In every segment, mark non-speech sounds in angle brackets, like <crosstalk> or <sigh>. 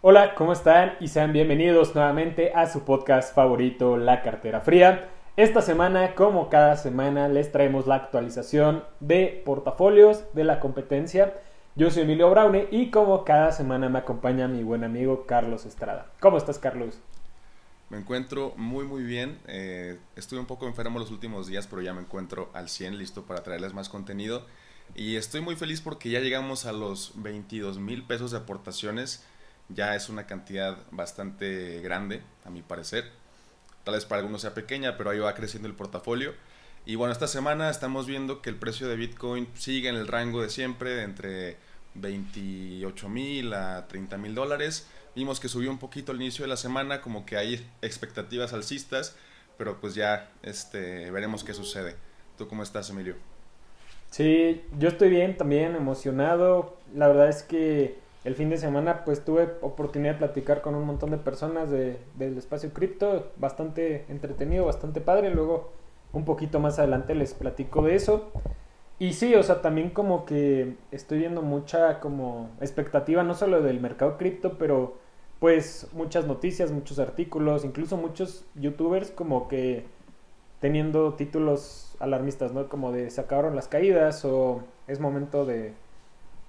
Hola, ¿cómo están? Y sean bienvenidos nuevamente a su podcast favorito, La Cartera Fría. Esta semana, como cada semana, les traemos la actualización de portafolios de la competencia. Yo soy Emilio Braune y como cada semana me acompaña mi buen amigo Carlos Estrada. ¿Cómo estás, Carlos? Me encuentro muy muy bien. Eh, estuve un poco enfermo los últimos días, pero ya me encuentro al 100, listo para traerles más contenido. Y estoy muy feliz porque ya llegamos a los 22 mil pesos de aportaciones. Ya es una cantidad bastante grande, a mi parecer. Tal vez para algunos sea pequeña, pero ahí va creciendo el portafolio. Y bueno, esta semana estamos viendo que el precio de Bitcoin sigue en el rango de siempre, de entre 28 mil a 30 mil dólares. Vimos que subió un poquito al inicio de la semana, como que hay expectativas alcistas, pero pues ya este, veremos qué sucede. ¿Tú cómo estás, Emilio? Sí, yo estoy bien, también emocionado. La verdad es que el fin de semana pues tuve oportunidad de platicar con un montón de personas de, del espacio cripto, bastante entretenido, bastante padre, luego un poquito más adelante les platico de eso. Y sí, o sea, también como que estoy viendo mucha como expectativa, no solo del mercado cripto, pero pues muchas noticias, muchos artículos, incluso muchos youtubers como que teniendo títulos alarmistas, ¿no? Como de se acabaron las caídas o es momento de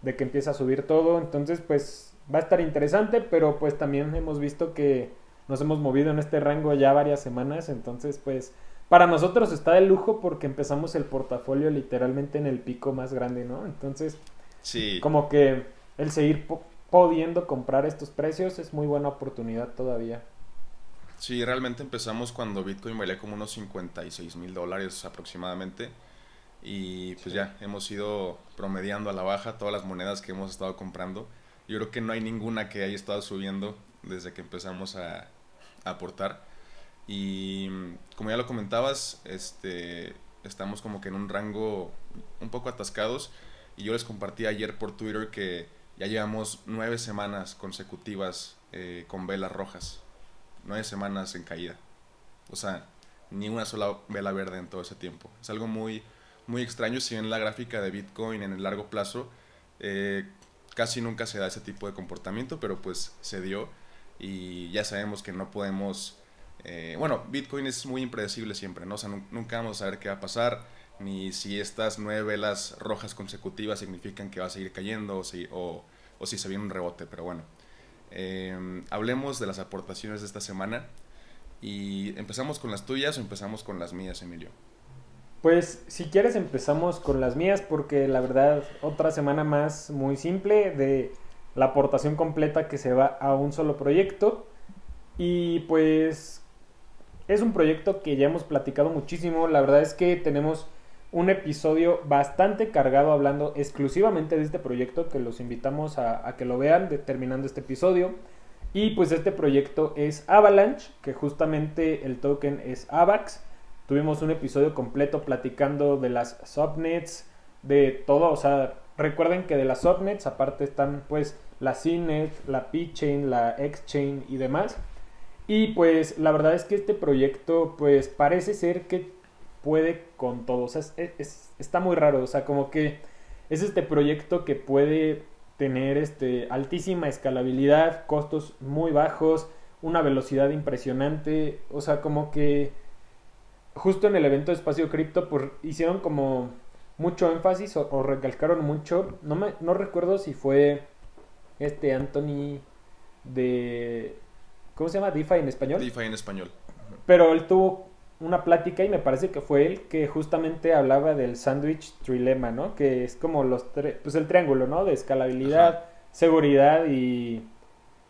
de que empieza a subir todo. Entonces, pues va a estar interesante, pero pues también hemos visto que nos hemos movido en este rango ya varias semanas. Entonces, pues para nosotros está de lujo porque empezamos el portafolio literalmente en el pico más grande, ¿no? Entonces, sí. como que el seguir pudiendo comprar estos precios es muy buena oportunidad todavía. Sí, realmente empezamos cuando Bitcoin valía como unos 56 mil dólares aproximadamente y pues ya hemos ido promediando a la baja todas las monedas que hemos estado comprando. Yo creo que no hay ninguna que haya estado subiendo desde que empezamos a, aportar. Y como ya lo comentabas, este, estamos como que en un rango un poco atascados. Y yo les compartí ayer por Twitter que ya llevamos nueve semanas consecutivas eh, con velas rojas. Nueve semanas en caída. O sea, ni una sola vela verde en todo ese tiempo. Es algo muy, muy extraño si en la gráfica de Bitcoin en el largo plazo eh, casi nunca se da ese tipo de comportamiento, pero pues se dio y ya sabemos que no podemos... Eh, bueno, Bitcoin es muy impredecible siempre, ¿no? O sea, nunca vamos a saber qué va a pasar, ni si estas nueve velas rojas consecutivas significan que va a seguir cayendo o si, o, si se viene un rebote, pero bueno. Eh, hablemos de las aportaciones de esta semana y empezamos con las tuyas o empezamos con las mías, Emilio. Pues si quieres empezamos con las mías porque la verdad otra semana más muy simple de la aportación completa que se va a un solo proyecto y pues es un proyecto que ya hemos platicado muchísimo, la verdad es que tenemos un episodio bastante cargado hablando exclusivamente de este proyecto que los invitamos a, que lo vean terminando este episodio y pues este proyecto es Avalanche que justamente el token es AVAX Tuvimos un episodio completo platicando de las subnets, de todo, o sea, recuerden que de las subnets aparte están pues la CNET, la P-Chain, la X-Chain y demás. Y pues la verdad es que este proyecto pues parece ser que puede con todo, o sea, está muy raro, o sea, como que es este proyecto que puede tener este altísima escalabilidad, costos muy bajos, una velocidad impresionante, o sea, como que justo en el evento de Espacio Cripto pues, hicieron como mucho énfasis o, recalcaron mucho, no, me, no recuerdo si fue este Anthony de... ¿Cómo se llama? DeFi en español. DeFi en español. Pero él tuvo una plática y me parece que fue él que justamente hablaba del sandwich trilema, ¿no? Que es como los pues el triángulo, ¿no? De escalabilidad, seguridad y,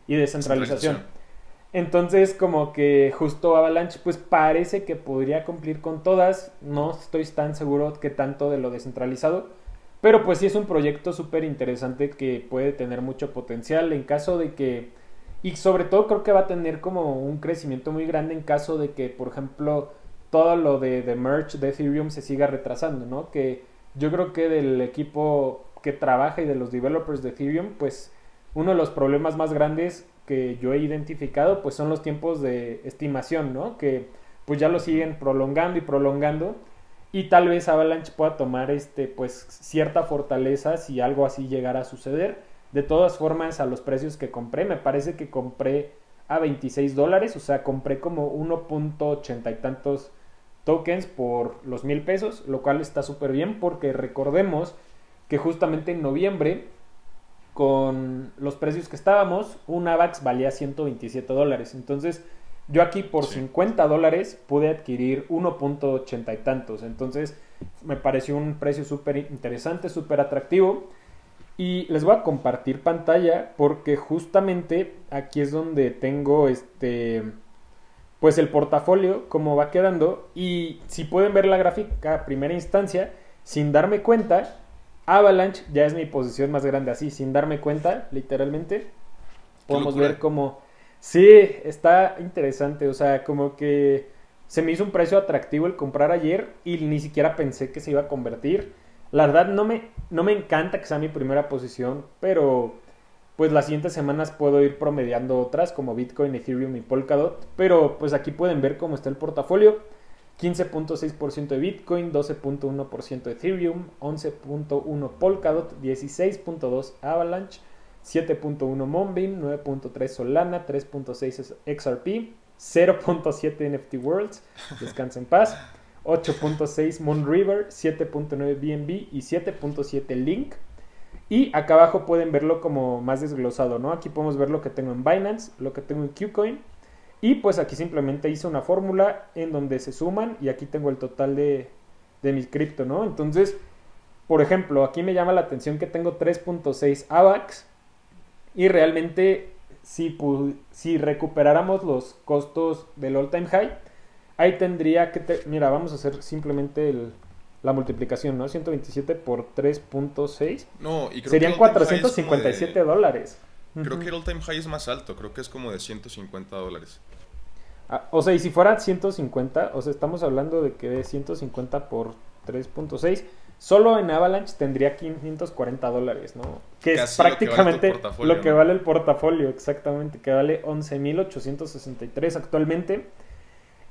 y descentralización. Entonces, como que justo Avalanche, pues parece que podría cumplir con todas. No estoy tan seguro que tanto de lo descentralizado. Pero pues sí es un proyecto súper interesante que puede tener mucho potencial en caso de que... Y sobre todo creo que va a tener como un crecimiento muy grande en caso de que, por ejemplo, todo lo de, de merch de Ethereum se siga retrasando, ¿no? Que yo creo que del equipo que trabaja y de los developers de Ethereum, pues uno de los problemas más grandes que yo he identificado, pues son los tiempos de estimación, ¿no? Que pues ya lo siguen prolongando y prolongando y tal vez Avalanche pueda tomar este pues cierta fortaleza si algo así llegara a suceder. De todas formas, a los precios que compré, me parece que compré a 26 dólares, o sea, compré como 1.80 y tantos tokens por los mil pesos, lo cual está súper bien porque recordemos que justamente en noviembre, con los precios que estábamos, un AVAX valía 127 dólares. Entonces, yo aquí por 50 dólares pude adquirir 1.80 y tantos. Entonces, me pareció un precio súper interesante, súper atractivo. Y les voy a compartir pantalla porque justamente aquí es donde tengo este pues el portafolio como va quedando y si pueden ver la gráfica a primera instancia sin darme cuenta Avalanche ya es mi posición más grande así sin darme cuenta literalmente podemos ver como sí está interesante o sea como que se me hizo un precio atractivo el comprar ayer y ni siquiera pensé que se iba a convertir. La verdad no me, no me encanta que sea mi primera posición, pero pues las siguientes semanas puedo ir promediando otras como Bitcoin, Ethereum y Polkadot. Pero pues aquí pueden ver cómo está el portafolio. 15.6% de Bitcoin, 12.1% de Ethereum, 11.1 Polkadot, 16.2 Avalanche, 7.1 Monbeam, 9.3 Solana, 3.6 XRP, 0.7 NFT Worlds, <laughs> descansa en paz. 8.6 Moon River, 7.9 BNB y 7.7 Link. Y acá abajo pueden verlo como más desglosado, ¿no? Aquí podemos ver lo que tengo en Binance, lo que tengo en Qcoin. Y pues aquí simplemente hice una fórmula en donde se suman y aquí tengo el total de, de mi cripto, ¿no? Entonces, por ejemplo, aquí me llama la atención que tengo 3.6 AVAX y realmente si, si recuperáramos los costos del all time high, ahí tendría que, mira, vamos a hacer simplemente la multiplicación, ¿no? 127 por 3.6. No, y creo Serían 457 dólares. Creo que el all-time high es más alto, creo que es como de 150 dólares. Ah, o sea, y si fuera 150, o sea, estamos hablando de que de 150 por 3.6, solo en Avalanche tendría 540 dólares, ¿no? Que es prácticamente lo que, vale el portafolio, exactamente, que vale 11.863 actualmente.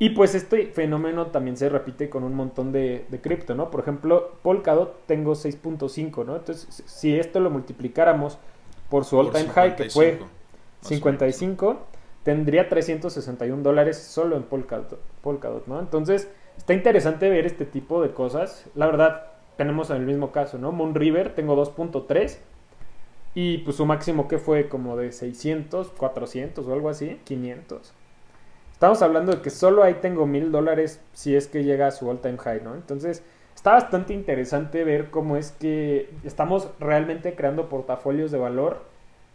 Y pues este fenómeno también se repite con un montón de, cripto, ¿no? Por ejemplo, Polkadot tengo 6.5, ¿no? Entonces, si esto lo multiplicáramos por su all time high, que fue 55, tendría 361 dólares solo en Polkadot, Polkadot, ¿no? Entonces, está interesante ver este tipo de cosas. La verdad, tenemos en el mismo caso, ¿no? Moon River tengo 2.3 y pues su máximo que fue como de 600, 400 o algo así, 500. Estamos hablando de que solo ahí tengo mil dólares si es que llega a su all time high, ¿no? Entonces, está bastante interesante ver cómo es que estamos realmente creando portafolios de valor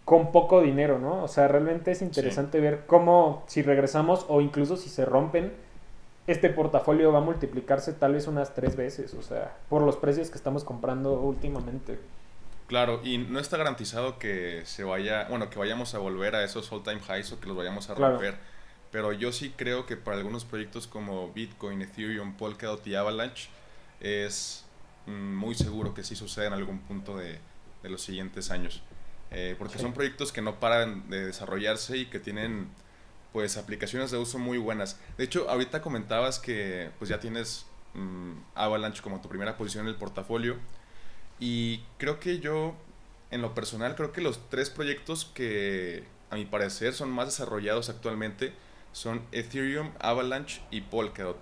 con poco dinero, ¿no? O sea, realmente es interesante ver cómo si regresamos o incluso si se rompen, este portafolio va a multiplicarse tal vez unas tres veces, o sea, por los precios que estamos comprando últimamente. Claro, y no está garantizado que se vaya, bueno, que vayamos a volver a esos all time highs o que los vayamos a romper. Pero yo sí creo que para algunos proyectos como Bitcoin, Ethereum, Polkadot y Avalanche es mm, muy seguro que sí suceda en algún punto de, los siguientes años. Eh, porque son proyectos que no paran de desarrollarse y que tienen pues aplicaciones de uso muy buenas. De hecho, ahorita comentabas que pues ya tienes mm, Avalanche como tu primera posición en el portafolio y creo que yo en lo personal creo que los tres proyectos que a mi parecer son más desarrollados actualmente son Ethereum, Avalanche y Polkadot.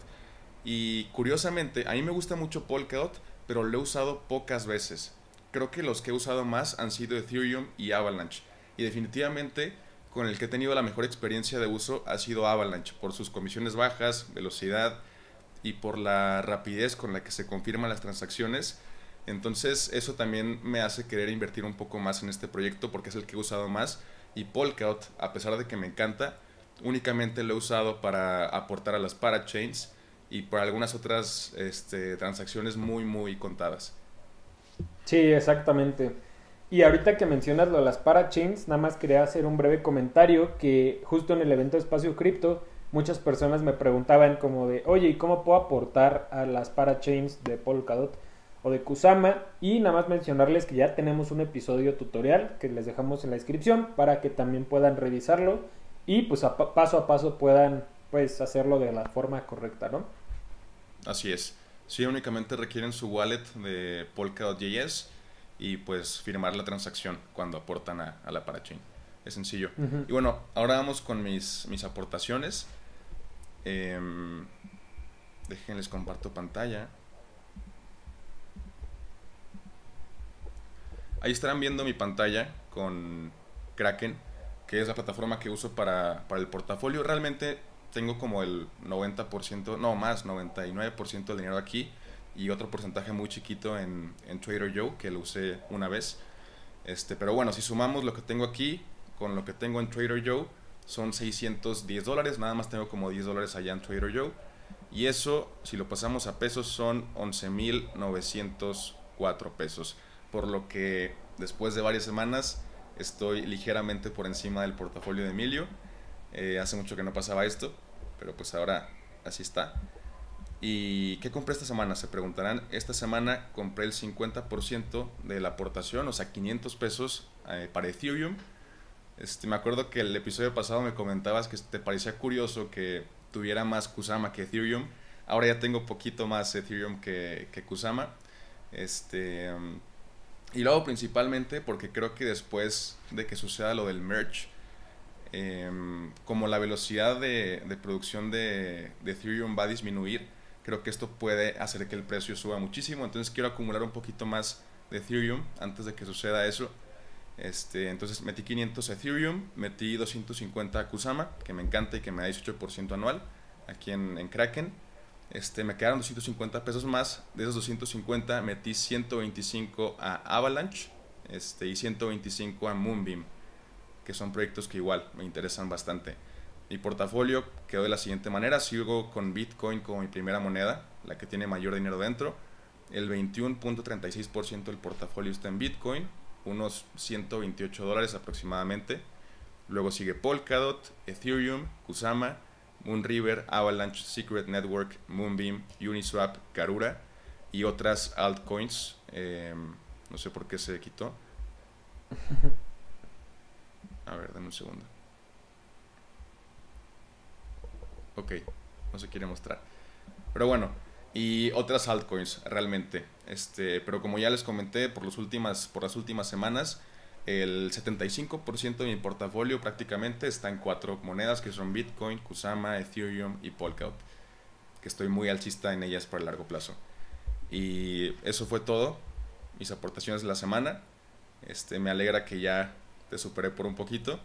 Y curiosamente, a mí me gusta mucho Polkadot, pero lo he usado pocas veces. Creo que los que he usado más han sido Ethereum y Avalanche. Y definitivamente con el que he tenido la mejor experiencia de uso ha sido Avalanche, por sus comisiones bajas, velocidad y por la rapidez con la que se confirman las transacciones. Entonces eso también me hace querer invertir un poco más en este proyecto porque es el que he usado más. Y Polkadot, a pesar de que me encanta, únicamente lo he usado para aportar a las parachains y por algunas otras este, transacciones muy, muy contadas. Sí, exactamente. Y ahorita que mencionas lo de las parachains, nada más quería hacer un breve comentario que justo en el evento Espacio Cripto muchas personas me preguntaban como de, oye, ¿y cómo puedo aportar a las parachains de Polkadot o de Kusama? Y nada más mencionarles que ya tenemos un episodio tutorial que les dejamos en la descripción para que también puedan revisarlo y pues a paso a paso puedan pues hacerlo de la forma correcta, ¿no? Así es. Sí, únicamente requieren su wallet de Polkadot.js y pues firmar la transacción cuando aportan a, a la parachain. Es sencillo. Y bueno, ahora vamos con mis, mis aportaciones. Em, déjenles comparto pantalla. Ahí estarán viendo mi pantalla con Kraken, que es la plataforma que uso para, para el portafolio. Realmente tengo como el 90%, no más, 99% del dinero aquí y otro porcentaje muy chiquito en, en Trader Joe, que lo usé una vez. Este, pero bueno, si sumamos lo que tengo aquí con lo que tengo en Trader Joe, son 610 dólares. Nada más tengo como 10 dólares allá en Trader Joe. Y eso, si lo pasamos a pesos, son 11.904 pesos. Por lo que después de varias semanas estoy ligeramente por encima del portafolio de Emilio. Eh, hace mucho que no pasaba esto, pero pues ahora así está. ¿Y qué compré esta semana? Se preguntarán. Esta semana compré el 50% de la aportación, o sea, 500 pesos eh, para Ethereum. Este, me acuerdo que el episodio pasado me comentabas que te parecía curioso que tuviera más Kusama que Ethereum. Ahora ya tengo poquito más Ethereum que, que Kusama. Este, y luego principalmente porque creo que después de que suceda lo del merge, em, como la velocidad de, producción de, Ethereum va a disminuir, creo que esto puede hacer que el precio suba muchísimo. Entonces quiero acumular un poquito más de Ethereum antes de que suceda eso. Este, entonces metí 500 Ethereum, metí 250 Kusama, que me encanta y que me da 18% anual aquí en Kraken. Este, me quedaron 250 pesos más. De esos 250 metí 125 a Avalanche este, y 125 a Moonbeam, que son proyectos que igual me interesan bastante. Mi portafolio quedó de la siguiente manera. Sigo con Bitcoin como mi primera moneda, la que tiene mayor dinero dentro. El 21.36% del portafolio está en Bitcoin, unos 128 dólares aproximadamente. Luego sigue Polkadot, Ethereum, Kusama, Moonriver, Avalanche, Secret Network, Moonbeam, Uniswap, Karura y otras altcoins. Eh, no sé por qué se quitó. <laughs> A ver, dame un segundo. Ok, no se quiere mostrar. Pero bueno, y otras altcoins realmente. Este, pero como ya les comenté por, los últimas, por las últimas semanas, el 75% de mi portafolio prácticamente está en cuatro monedas que son Bitcoin, Kusama, Ethereum y Polkadot. Que estoy muy alcista en ellas para el largo plazo. Y eso fue todo. Mis aportaciones de la semana. Este, me alegra que ya te superé por un poquito.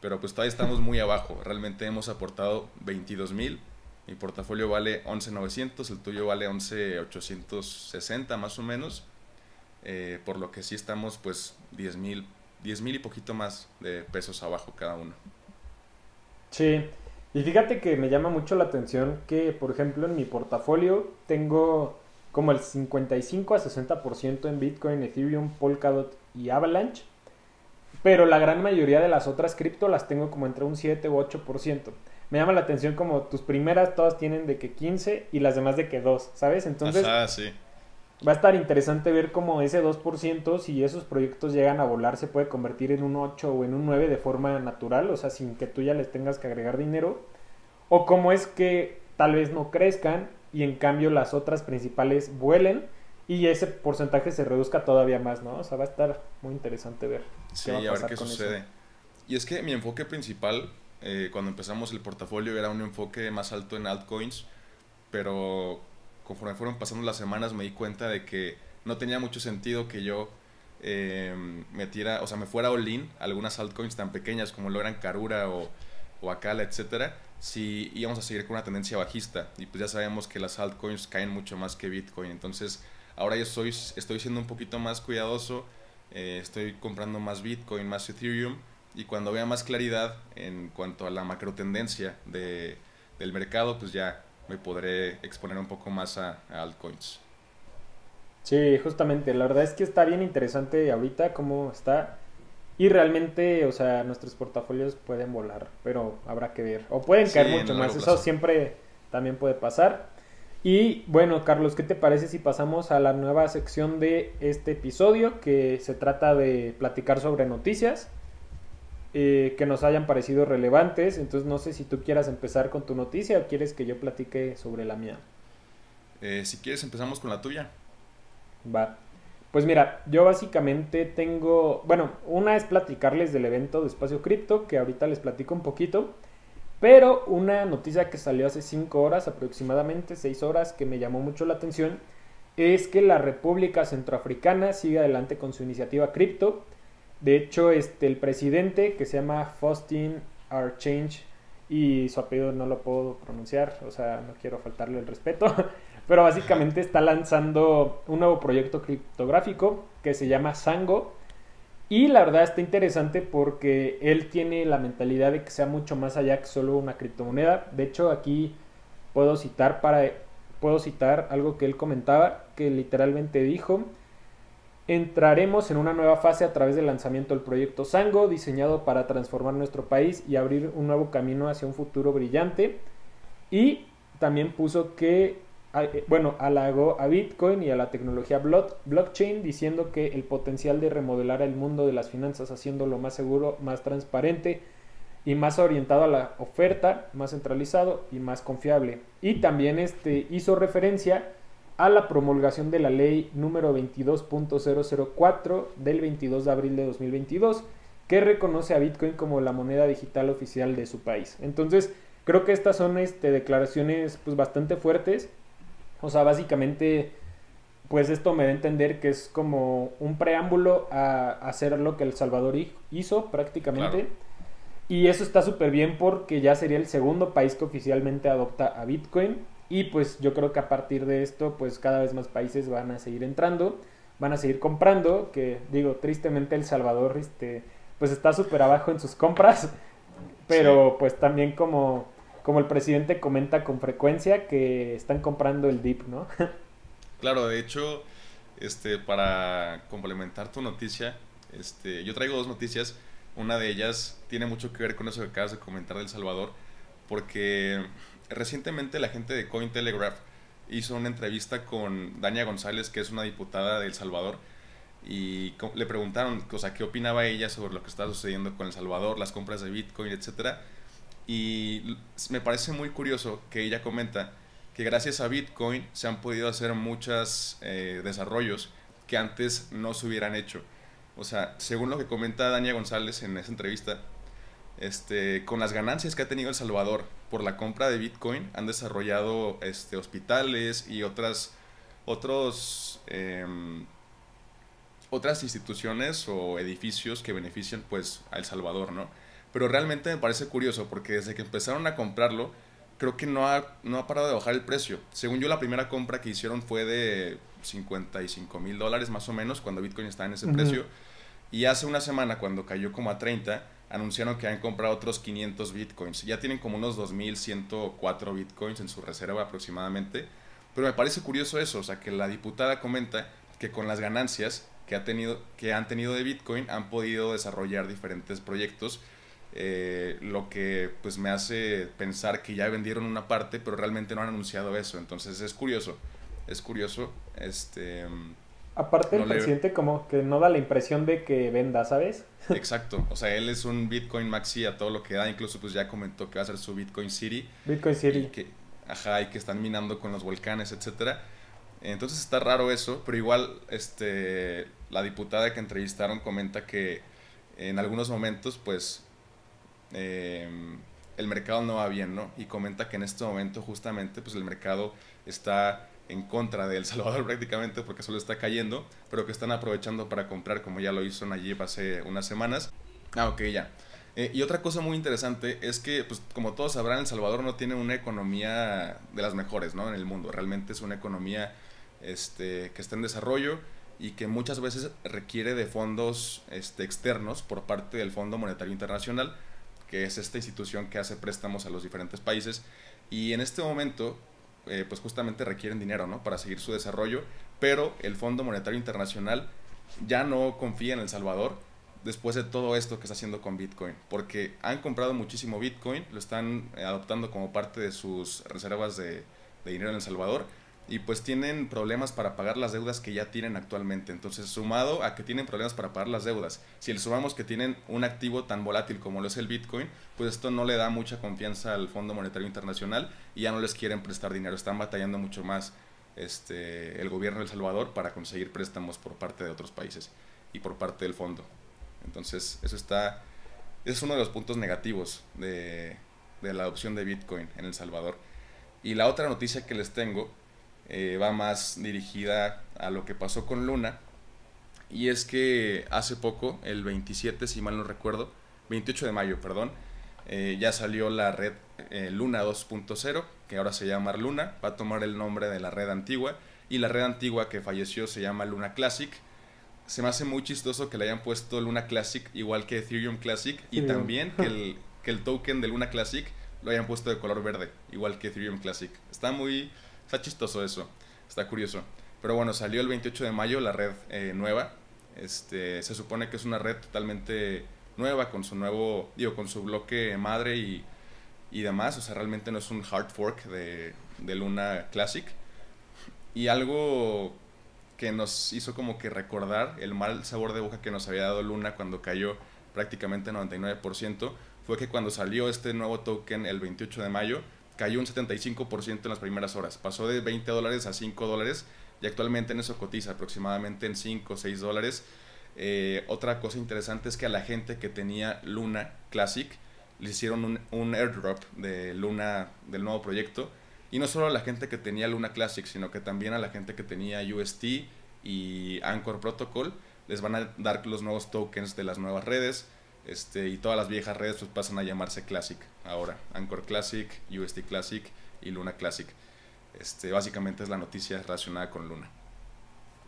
Pero pues todavía estamos muy abajo. Realmente hemos aportado 22 mil. Mi portafolio vale 11.900, el tuyo vale 11.860 más o menos. Eh, por lo que sí estamos pues 10 mil 10 mil y poquito más de pesos abajo cada uno. Sí, y fíjate que me llama mucho la atención que, por ejemplo, en mi portafolio tengo como el 55 a 60% en Bitcoin, Ethereum, Polkadot y Avalanche. Pero la gran mayoría de las otras cripto las tengo como entre un 7 u 8%. Me llama la atención como tus primeras todas tienen de que 15 y las demás de que 2, ¿sabes? Entonces Ajá, sí. Va a estar interesante ver cómo ese 2%, si esos proyectos llegan a volar, se puede convertir en un 8 o en un 9 de forma natural, o sea, sin que tú ya les tengas que agregar dinero. O cómo es que tal vez no crezcan y en cambio las otras principales vuelen y ese porcentaje se reduzca todavía más, ¿no? O sea, va a estar muy interesante ver Sí, qué a va a ver pasar qué con eso. sucede. Y es que mi enfoque principal, eh, cuando empezamos el portafolio, era un enfoque más alto en altcoins, pero conforme fueron pasando las semanas me di cuenta de que no tenía mucho sentido que yo eh, metiera, o sea, me fuera all-in algunas altcoins tan pequeñas como lo eran Karura o, o Akala, etcétera, si íbamos a seguir con una tendencia bajista. Y pues ya sabemos que las altcoins caen mucho más que Bitcoin. Entonces, ahora yo estoy, estoy siendo un poquito más cuidadoso. eh, estoy comprando más Bitcoin, más Ethereum. Y cuando vea más claridad en cuanto a la macro tendencia de, del mercado, pues ya me podré exponer un poco más a, a altcoins. Sí, justamente, la verdad es que está bien interesante ahorita cómo está. Y realmente, o sea, nuestros portafolios pueden volar, pero habrá que ver. O pueden caer mucho más, eso siempre también puede pasar. Y bueno, Carlos, ¿qué te parece si pasamos a la nueva sección de este episodio que se trata de platicar sobre noticias eh, que nos hayan parecido relevantes? Entonces no sé si tú quieras empezar con tu noticia o quieres que yo platique sobre la mía. Eh, si quieres, empezamos con la tuya. Va. Pues mira, yo básicamente tengo, bueno, una es platicarles del evento de Espacio Cripto, que ahorita les platico un poquito, pero una noticia que salió hace 5 horas aproximadamente, 6 horas, que me llamó mucho la atención, es que la República Centroafricana sigue adelante con su iniciativa cripto. De hecho, este, el presidente, que se llama Faustin Archange, y su apellido no lo puedo pronunciar, o sea, no quiero faltarle el respeto, <laughs> pero básicamente está lanzando un nuevo proyecto criptográfico que se llama Sango. Y la verdad está interesante porque él tiene la mentalidad de que sea mucho más allá que solo una criptomoneda. De hecho, aquí puedo citar para puedo citar algo que él comentaba, que literalmente dijo, entraremos en una nueva fase a través del lanzamiento del proyecto Sango, diseñado para transformar nuestro país y abrir un nuevo camino hacia un futuro brillante. Y también puso que eh, bueno, halagó a Bitcoin y a la tecnología blockchain diciendo que el potencial de remodelar el mundo de las finanzas haciéndolo más seguro, más transparente y más orientado a la oferta, más centralizado y más confiable. Y también este, hizo referencia a la promulgación de la ley número 22.004 del 22 de abril de 2022 que reconoce a Bitcoin como la moneda digital oficial de su país. Entonces, creo que estas son este, declaraciones pues, bastante fuertes o sea, básicamente, pues esto me da a entender que es como un preámbulo a, hacer lo que El Salvador hizo prácticamente. Y eso está súper bien porque ya sería el segundo país que oficialmente adopta a Bitcoin. Y pues yo creo que a partir de esto, pues cada vez más países van a seguir entrando, van a seguir comprando, que digo, tristemente El Salvador, este, pues está súper abajo en sus compras. Pero pues también como como el presidente comenta con frecuencia, que están comprando el DIP, ¿no? <laughs> claro, de hecho, este, para complementar tu noticia, este, yo traigo dos noticias. Una de ellas tiene mucho que ver con eso que acabas de comentar del Salvador, porque recientemente la gente de Cointelegraph hizo una entrevista con Dania González, que es una diputada de El Salvador, y le preguntaron, o sea, qué opinaba ella sobre lo que está sucediendo con El Salvador, las compras de Bitcoin, etcétera y me parece muy curioso que ella comenta que gracias a Bitcoin se han podido hacer muchos eh, desarrollos que antes no se hubieran hecho. O sea, según lo que comenta Dania González en esa entrevista, este, con las ganancias que ha tenido El Salvador por la compra de Bitcoin, han desarrollado este, hospitales y otras, otros, em, otras instituciones o edificios que benefician pues, a El Salvador, ¿no? Pero realmente me parece curioso porque desde que empezaron a comprarlo, creo que no ha, no ha parado de bajar el precio. Según yo, la primera compra que hicieron fue de 55 mil dólares más o menos cuando Bitcoin estaba en ese precio. Y hace una semana, cuando cayó como a 30, anunciaron que han comprado otros 500 Bitcoins. Ya tienen como unos 2.104 Bitcoins en su reserva aproximadamente. Pero me parece curioso eso, o sea, que la diputada comenta que con las ganancias que, ha tenido, que han tenido de Bitcoin han podido desarrollar diferentes proyectos eh, lo que pues me hace pensar que ya vendieron una parte, pero realmente no han anunciado eso. Entonces es curioso, es curioso. Este, Aparte el presidente como que no da la impresión de que venda, ¿sabes? <laughs> Exacto, o sea, él es un Bitcoin maxi a todo lo que da, incluso pues ya comentó que va a ser su Bitcoin City. Bitcoin City. Y que, ajá, y que están minando con los volcanes, etcétera. Entonces está raro eso, pero igual este la diputada que entrevistaron comenta que en algunos momentos pues eh, el mercado no va bien, ¿no? Y comenta que en este momento justamente pues el mercado está en contra de El Salvador <laughs> prácticamente porque solo está cayendo, pero que están aprovechando para comprar como ya lo hizo Nayib hace unas semanas. Ah, ok, ya. Eh, y otra cosa muy interesante es que, pues, como todos sabrán, El Salvador no tiene una economía de las mejores, ¿no? En el mundo. Realmente es una economía este, que está en desarrollo y que muchas veces requiere de fondos este, externos por parte del Fondo Monetario Internacional que es esta institución que hace préstamos a los diferentes países. Y en este momento, eh, pues justamente requieren dinero, ¿no? Para seguir su desarrollo, pero el Fondo Monetario Internacional ya no confía en El Salvador después de todo esto que está haciendo con Bitcoin, porque han comprado muchísimo Bitcoin, lo están adoptando como parte de sus reservas de dinero en El Salvador, y pues tienen problemas para pagar las deudas que ya tienen actualmente. Entonces, sumado a que tienen problemas para pagar las deudas, si le sumamos que tienen un activo tan volátil como lo es el Bitcoin, pues esto no le da mucha confianza al Fondo Monetario Internacional y ya no les quieren prestar dinero, están batallando mucho más este, el gobierno de El Salvador para conseguir préstamos por parte de otros países y por parte del fondo. Entonces, eso está, es uno de los puntos negativos de, de la adopción de Bitcoin en El Salvador. Y la otra noticia que les tengo eh, va más dirigida a lo que pasó con Luna. Y es que hace poco, el 27, si mal no recuerdo, 28 de mayo, perdón, eh, ya salió la red eh, Luna 2.0, que ahora se llama Luna, va a tomar el nombre de la red antigua, y la red antigua que falleció se llama Luna Classic. Se me hace muy chistoso que le hayan puesto Luna Classic igual que Ethereum Classic, y también que el, <laughs> que el token de Luna Classic lo hayan puesto de color verde, igual que Ethereum Classic. Está muy, está chistoso eso, está curioso. Pero bueno, salió el 28 de mayo la red eh, nueva. Este, se supone que es una red totalmente nueva con su nuevo, digo, con su bloque madre y, y demás. O sea, realmente no es un hard fork de, de Luna Classic. Y algo que nos hizo como que recordar el mal sabor de boca que nos había dado Luna cuando cayó prácticamente 99%, fue que cuando salió este nuevo token el 28 de mayo, cayó un 75% en las primeras horas. Pasó de 20 dólares a 5 dólares y actualmente en eso cotiza aproximadamente en 5 o 6 dólares. Eh, otra cosa interesante es que a la gente que tenía Luna Classic le hicieron un, un, airdrop de Luna del nuevo proyecto. Y no solo a la gente que tenía Luna Classic, sino que también a la gente que tenía UST y Anchor Protocol les van a dar los nuevos tokens de las nuevas redes. Este, y todas las viejas redes pues pasan a llamarse Classic ahora. Anchor Classic, UST Classic y Luna Classic. Este, básicamente es la noticia relacionada con Luna.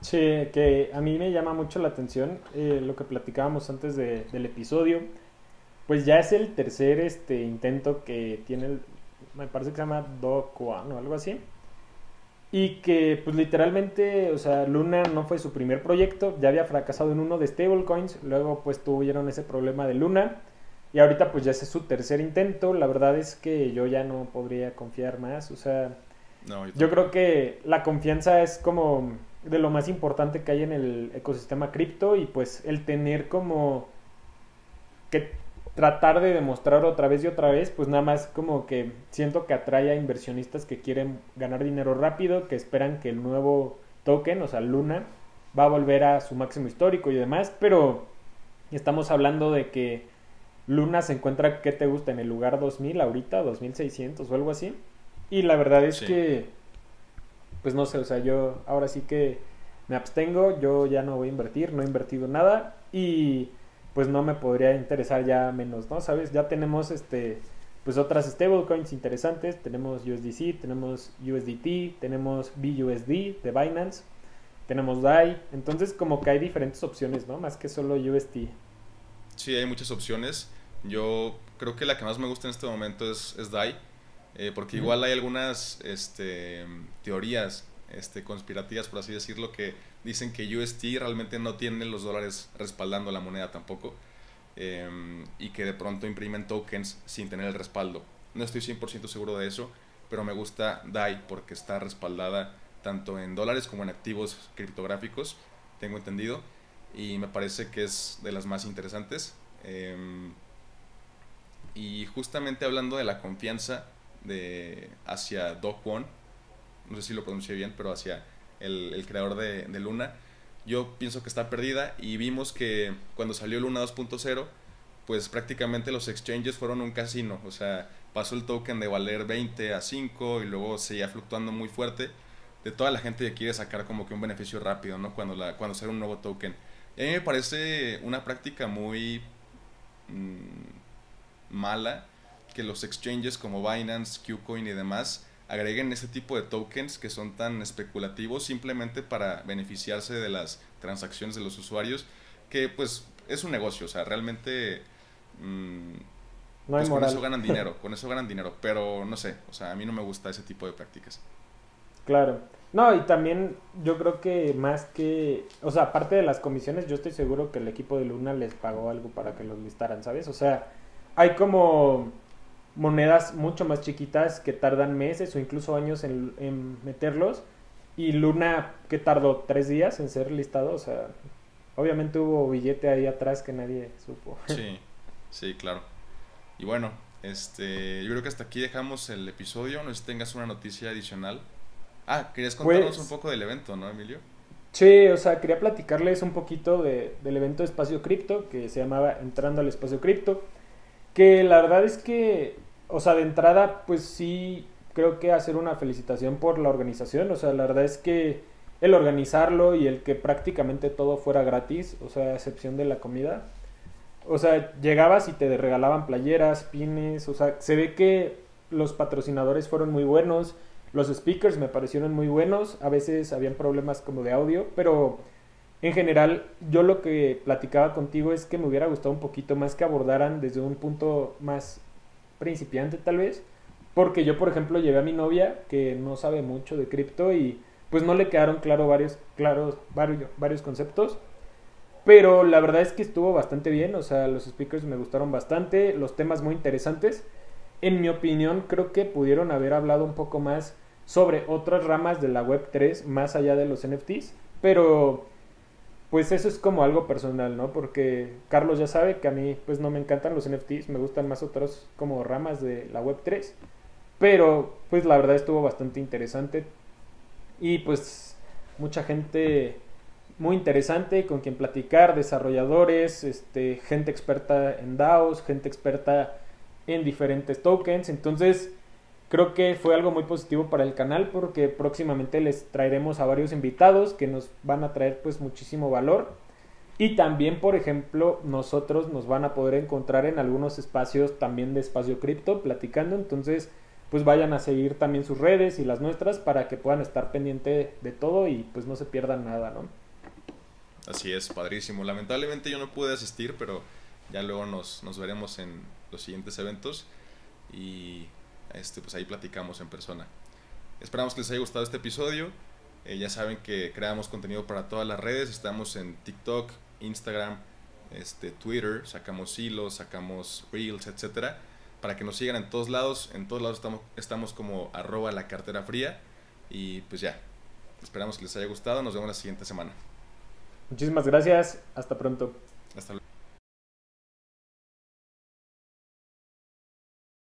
Sí, que a mí me llama mucho la atención eh, lo que platicábamos antes de, del episodio. Pues ya es el tercer este intento que tiene, me parece que se llama Do o algo así. Y que pues literalmente, o sea, Luna no fue su primer proyecto, ya había fracasado en uno de stablecoins, luego pues tuvieron ese problema de Luna. Y ahorita pues ya ese es su tercer intento, la verdad es que yo ya no podría confiar más, o sea, No, yo yo creo que la confianza es como de lo más importante que hay en el ecosistema cripto y pues el tener como que tratar de demostrar otra vez y otra vez, pues nada más como que siento que atrae a inversionistas que quieren ganar dinero rápido, que esperan que el nuevo token, o sea, Luna, va a volver a su máximo histórico y demás, pero estamos hablando de que Luna se encuentra, ¿qué te gusta? En el lugar 2000 ahorita, 2600 o algo así. Y la verdad es Sí. que, pues no sé, o sea, yo ahora sí que me abstengo, yo ya no voy a invertir, no he invertido nada y pues no me podría interesar ya menos, ¿no? ¿Sabes? Ya tenemos este pues otras stablecoins interesantes, tenemos USDC, tenemos USDT, tenemos BUSD de Binance, tenemos DAI, entonces como que hay diferentes opciones, ¿no? Más que solo USD. Sí, hay muchas opciones. Yo creo que la que más me gusta en este momento es, es DAI, eh, porque igual hay algunas este, teorías este, conspirativas, por así decirlo, que dicen que UST realmente no tiene los dólares respaldando la moneda tampoco, eh, y que de pronto imprimen tokens sin tener el respaldo. No estoy 100% seguro de eso, pero me gusta DAI porque está respaldada tanto en dólares como en activos criptográficos, tengo entendido, y me parece que es de las más interesantes. Em, y justamente hablando de la confianza de hacia Do Kwon, no sé si lo pronuncié bien, pero hacia el, creador de, Luna, yo pienso que está perdida y vimos que cuando salió Luna 2.0, pues prácticamente los exchanges fueron un casino, o sea, pasó el token de valer 20 a 5 y luego seguía fluctuando muy fuerte de toda la gente que quiere sacar como que un beneficio rápido, ¿no? Cuando, la, cuando sale un nuevo token. Y a mí me parece una práctica muy mm, mala que los exchanges como Binance, Qcoin y demás agreguen ese tipo de tokens que son tan especulativos simplemente para beneficiarse de las transacciones de los usuarios, que pues es un negocio, o sea, realmente mm, No hay pues con eso ganan dinero, <laughs> con eso ganan dinero, pero no sé, o sea, a mí no me gusta ese tipo de prácticas. Claro. No, y también yo creo que más que, o sea, aparte de las comisiones, yo estoy seguro que el equipo de Luna les pagó algo para que los listaran, ¿sabes? O sea, hay como monedas mucho más chiquitas que tardan meses o incluso años en, en meterlos. Y Luna, que tardó tres días en ser listado, o sea, obviamente hubo billete ahí atrás que nadie supo. <laughs> Sí, sí, claro. Y bueno, este, yo creo que hasta aquí dejamos el episodio. No sé si tengas una noticia adicional. Ah, querías contarnos pues un poco del evento, ¿no, Emilio? Sí, o sea, quería platicarles un poquito de, del evento de Espacio Cripto que se llamaba Entrando al Espacio Cripto. Que la verdad es que, o sea, de entrada, pues sí, creo que hacer una felicitación por la organización. O sea, la verdad es que el organizarlo y el que prácticamente todo fuera gratis, o sea, a excepción de la comida. O sea, llegabas y te regalaban playeras, pines, o sea, se ve que los patrocinadores fueron muy buenos, los speakers me parecieron muy buenos, a veces habían problemas como de audio, pero en general yo lo que platicaba contigo es que me hubiera gustado un poquito más que abordaran desde un punto más principiante tal vez, porque yo por ejemplo llevé a mi novia que no sabe mucho de cripto y pues no le quedaron claro varios, claros, varios, varios conceptos. Pero la verdad es que estuvo bastante bien, o sea, los speakers me gustaron bastante, los temas muy interesantes. En mi opinión, creo que pudieron haber hablado un poco más sobre otras ramas de la Web 3 más allá de los NFTs, pero pues eso es como algo personal, ¿no? Porque Carlos ya sabe que a mí pues no me encantan los NFTs, me gustan más otras como ramas de la Web 3. Pero pues la verdad estuvo bastante interesante. Y pues mucha gente muy interesante con quien platicar, desarrolladores, este, gente experta en DAOs, gente experta en diferentes tokens. Entonces, creo que fue algo muy positivo para el canal porque próximamente les traeremos a varios invitados que nos van a traer pues muchísimo valor. Y también, por ejemplo, nosotros nos van a poder encontrar en algunos espacios también de espacio cripto platicando. Entonces, pues vayan a seguir también sus redes y las nuestras para que puedan estar pendiente de todo y pues no se pierdan nada, ¿no? Así es, padrísimo. Lamentablemente yo no pude asistir, pero ya luego nos, nos veremos en los siguientes eventos y este, pues ahí platicamos en persona. Esperamos que les haya gustado este episodio. Eh, ya saben que creamos contenido para todas las redes. Estamos en TikTok, Instagram, este, Twitter, sacamos hilos, sacamos reels, etcétera para que nos sigan en todos lados. En todos lados estamos, estamos como arroba la cartera fría. Y pues ya, esperamos que les haya gustado. Nos vemos la siguiente semana. Muchísimas gracias. Hasta pronto. Hasta luego.